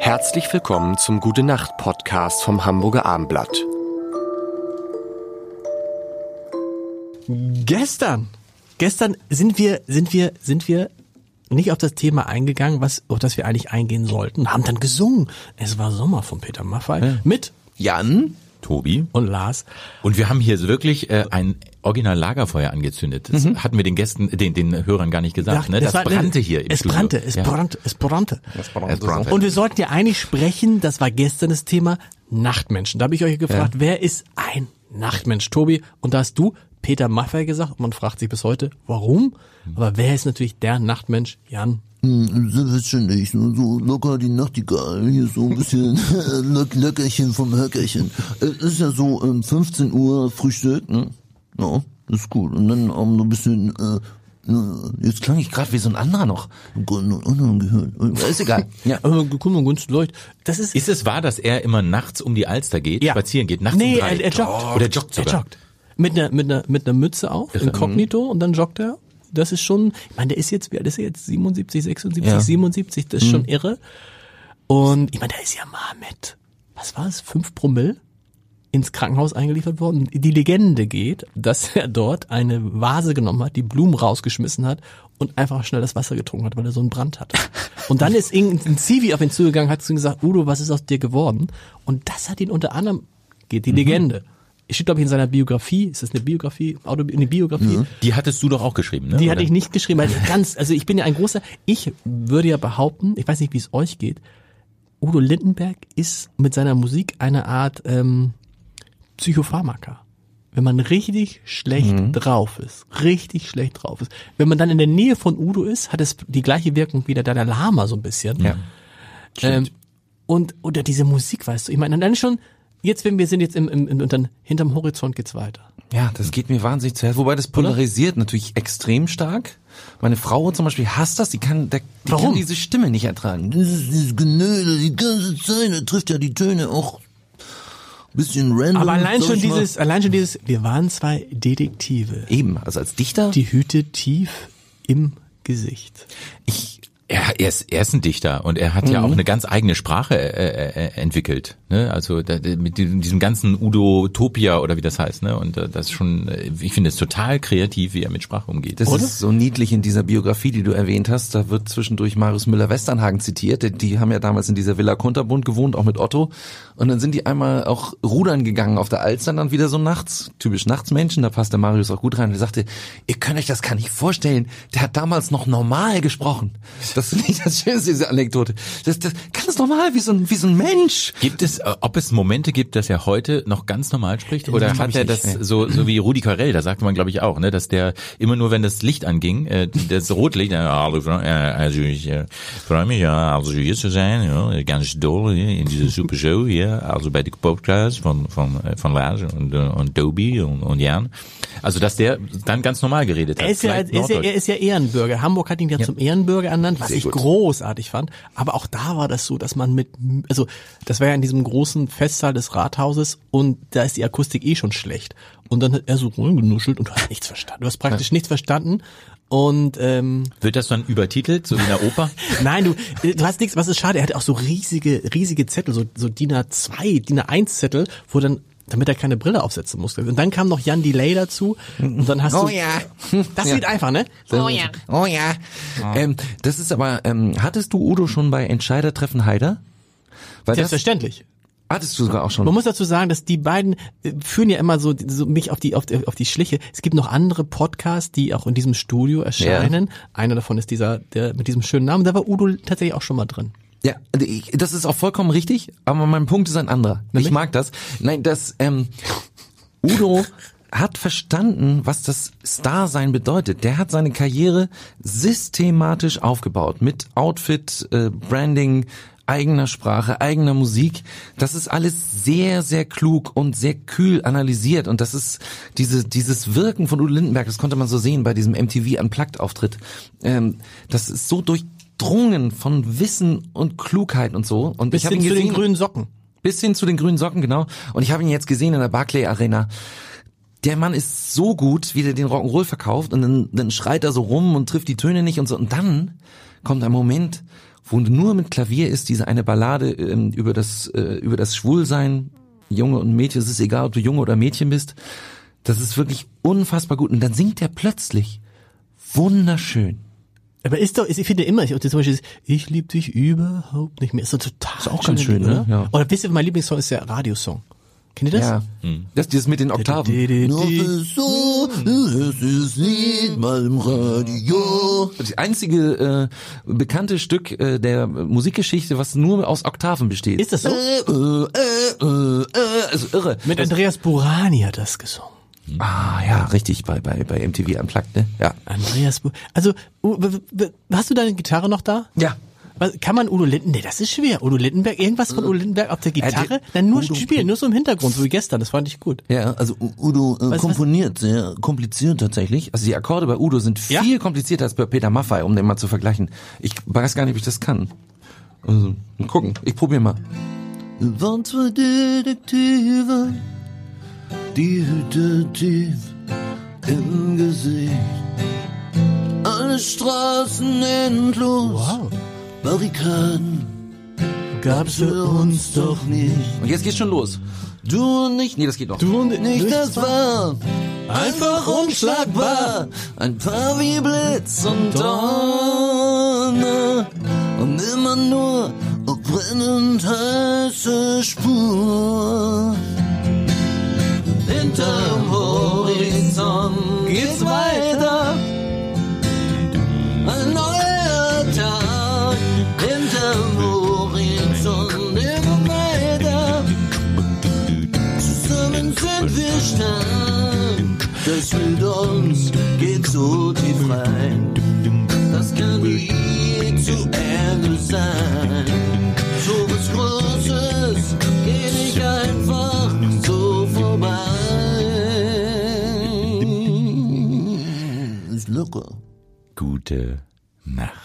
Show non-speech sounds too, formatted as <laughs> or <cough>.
Herzlich willkommen zum Gute Nacht Podcast vom Hamburger Armblatt. Gestern, gestern sind wir, sind wir, sind wir nicht auf das Thema eingegangen, was, auf das wir eigentlich eingehen sollten, haben dann gesungen. Es war Sommer von Peter Maffay Ja. mit Jan, Tobi. und Lars. Und wir haben hier wirklich äh, ein original Lagerfeuer angezündet. Das hatten wir den Gästen, den, den Hörern gar nicht gesagt. ne? Das war- brannte hier im Es Studio. brannte, es ja. brannte, es brannte. Es brannte. Und wir sollten ja eigentlich sprechen, das war gestern das Thema Nachtmenschen. Da habe ich euch gefragt, wer ist ein Nachtmensch, Tobi? Und da hast du Peter Maffay gesagt und man fragt sich bis heute, warum? Aber wer ist natürlich der Nachtmensch? Jan. Selbstverständlich, so, so locker die Nachtigall, hier so ein bisschen <laughs> Lök Löckerchen vom Höckerchen. Es ist ja so ähm, 15 Uhr Frühstück, ne? Ja, das ist gut. Und dann ähm, so ein bisschen, äh, äh, jetzt klang ich gerade wie so ein anderer noch. Ist egal. <laughs> Ja. Aber guck mal, ganz Leute, das ist, Ist es wahr, dass er immer nachts um die Alster geht, Ja. spazieren geht, nachts nee, um drei? er, er joggt. Oder joggt sogar. Er joggt. Mit einer, mit einer, mit einer Mütze auf, inkognito, und dann joggt er. Das ist schon, ich meine, der ist jetzt, wie alt ist er jetzt? 77, 76, Ja. 77, das ist schon irre. Und ich meine, da ist ja mal mit, was war es, fünf Promille ins Krankenhaus eingeliefert worden. Die Legende geht, dass er dort eine Vase genommen hat, die Blumen rausgeschmissen hat und einfach schnell das Wasser getrunken hat, weil er so einen Brand hatte. Und dann ist irgendein Zivi auf ihn zugegangen, hat zu ihm gesagt, Udo, was ist aus dir geworden? Und das hat ihn unter anderem, geht die Legende. Es steht, glaube ich, in seiner Biografie, ist das eine Biografie, Auto, eine Biografie? Die hattest du doch auch geschrieben, ne? Die Oder? hatte ich nicht geschrieben, weil <laughs> ganz, also ich bin ja ein großer, ich würde ja behaupten, ich weiß nicht, wie es euch geht, Udo Lindenberg ist mit seiner Musik eine Art ähm, Psychopharmaka. Wenn man richtig schlecht drauf ist, richtig schlecht drauf ist. Wenn man dann in der Nähe von Udo ist, hat es die gleiche Wirkung wie der Dalai Lama so ein bisschen. Ja. Ähm, und oder diese Musik, weißt du, ich meine, dann schon, jetzt, wenn wir sind jetzt im, im, im und dann hinterm Horizont geht's weiter. Ja, das geht mir wahnsinnig zu Herzen. Wobei das polarisiert natürlich extrem stark. Meine Frau zum Beispiel hasst das, die kann, der, die Warum? kann diese Stimme nicht ertragen. Das ist dieses Genöle die ganze Zeit, er trifft ja die Töne auch bisschen random. Aber allein schon dieses, allein schon dieses, wir waren zwei Detektive. Eben, also als Dichter. Die Hüte tief im Gesicht. ich, Er, ist, er ist ein Dichter und er hat Mhm. ja auch eine ganz eigene Sprache äh, äh, entwickelt. Ne? Also da, mit diesem, ganzen Udotopia oder wie das heißt. Ne? Und äh, das ist schon, äh, ich finde es total kreativ, wie er mit Sprache umgeht. das ist so niedlich in dieser Biografie, die du erwähnt hast. Da wird zwischendurch Marius Müller-Westernhagen zitiert. Die- Die haben ja damals in dieser Villa Kunterbund gewohnt, auch mit Otto. Und dann sind die einmal auch rudern gegangen auf der Alster, dann wieder so nachts. Typisch Nachtsmenschen, da passt der Marius auch gut rein. Und er sagte, ihr könnt euch das gar nicht vorstellen. Der hat damals noch normal gesprochen. Das nicht <laughs> das Schönste, diese Anekdote. Das, das ganz normal, wie so ein, wie so ein Mensch. Gibt es, äh, ob es Momente gibt, dass er heute noch ganz normal spricht? Oder glaub hat er nicht, das nee. so, so wie Rudi Carell, da sagte man glaube ich auch, ne, dass der immer nur, wenn das Licht anging, äh, das Rotlicht, äh, äh, also ich äh, freue mich ja, also hier zu sein, ja, ganz doll hier in dieser super Show hier, also bei den Podcast von von äh, von Lars und und Tobi und, und Jan. Also dass der dann ganz normal geredet hat. Er ist, ja, ist ja, er ist ja Ehrenbürger. Hamburg hat ihn ja, zum Ehrenbürger ernannt, was Sehr ich gut. großartig fand. Aber auch da war das so, dass man mit, also das war ja in diesem großen Festsaal des Rathauses und da ist die Akustik eh schon schlecht. Und dann hat er so rumgenuschelt und du hast nichts verstanden. Du hast praktisch nichts verstanden. Und ähm, Wird das dann übertitelt, so wie in der Oper? <laughs> Nein, du, äh, du hast nichts, was ist schade, er hatte auch so riesige, riesige Zettel, so, so DIN A2, DIN A1 Zettel, wo dann, damit er keine Brille aufsetzen musste. Und dann kam noch Jan Delay dazu und dann hast Oh du, ja. <laughs> das Ja. geht einfach, ne? Oh ja. Oh ja. Ähm, das ist aber, ähm, hattest du Udo schon bei Entscheidertreffen Heider? Weil das Selbstverständlich. hattest du sogar auch schon. Man muss dazu sagen, dass die beiden äh, führen ja immer so, so mich auf die, auf die auf die Schliche. Es gibt noch andere Podcasts, die auch in diesem Studio erscheinen. Einer davon ist dieser, der mit diesem schönen Namen. Da war Udo tatsächlich auch schon mal drin. Ja, das ist auch vollkommen richtig, aber mein Punkt ist ein anderer. Nämlich? Ich mag das. Nein, das ähm, Udo hat verstanden, was das Star-Sein bedeutet. Der hat seine Karriere systematisch aufgebaut mit Outfit, äh, Branding, eigener Sprache, eigener Musik. Das ist alles sehr, sehr klug und sehr kühl analysiert. Und das ist diese, dieses Wirken von Udo Lindenberg, das konnte man so sehen bei diesem MTV Unplugged-Auftritt. Ähm, das ist so durchdrungen von Wissen und Klugheit und so. Und Bis ich hin ihn zu gesehen, den grünen Socken. bis hin zu den grünen Socken, genau. Und ich habe ihn jetzt gesehen in der Barclay Arena. Der Mann ist so gut, wie der den Rock'n'Roll verkauft und dann, dann schreit er so rum und trifft die Töne nicht und so. Und dann kommt ein Moment, wo nur mit Klavier ist, diese eine Ballade ähm, über das äh, über das Schwulsein, Junge und Mädchen, es ist egal, ob du Junge oder Mädchen bist. Das ist wirklich unfassbar gut. Und dann singt er plötzlich wunderschön. Aber ist doch, ist, ich finde immer, ich, zum Beispiel, ist, ich lieb dich überhaupt nicht mehr. Ist doch total Ist auch ganz schön, Lied, ne? oder? Ja. Oder wisst ihr, mein Lieblingssong ist der Radiosong. Kennt ihr das? Ja. Das dieses mit den Oktaven. Noch ist so, es ist Lied mal im Radio. Das einzige äh, bekannte Stück äh, der Musikgeschichte, was nur aus Oktaven besteht. Ist das so? Äh, äh, äh, äh, äh, also irre. Mit Andreas Burani hat das gesungen. Ah ja, richtig, bei, bei, bei MTV Unplugged, ne? Ja. Andreas Bu Also, hast du deine Gitarre noch da? Ja. Was, kann man Udo Lindenberg, nee, das ist schwer. Udo Lindenberg, irgendwas von Udo Lindenberg auf der Gitarre? der- Dann nur Udo- spielen, nur so im Hintergrund, so wie gestern, das fand ich gut. Ja, Also Udo äh, was- komponiert sehr kompliziert tatsächlich. also die Akkorde bei Udo sind Ja? viel komplizierter als bei Peter Maffay, um den mal zu vergleichen. Ich weiß gar nicht, ob ich das kann. Also, mal gucken. Ich probiere mal. Waren zwei Detektive, die Hütte tief im Gesicht. Alle Straßen endlos, Wow. Barrikaden Gab's für uns doch nicht. Und jetzt geht's schon los. Du und ich, Nee, das geht noch. Du und nicht, das war einfach unschlagbar. Ein paar wie Blitz und Donner und immer nur brennend heiße Spur. Stark. Das mit uns geht so tief rein. Das kann nie zu Ende sein. So was Großes geht nicht einfach so vorbei. Gute Nacht.